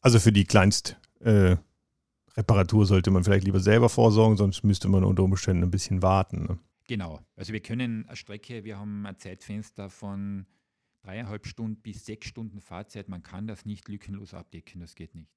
Also für die Kleinstreparatur äh, sollte man vielleicht lieber selber vorsorgen, sonst müsste man unter Umständen ein bisschen warten. Ne? Genau. Also wir können eine Strecke, wir haben ein Zeitfenster von dreieinhalb Stunden bis sechs Stunden Fahrzeit. Man kann das nicht lückenlos abdecken, das geht nicht.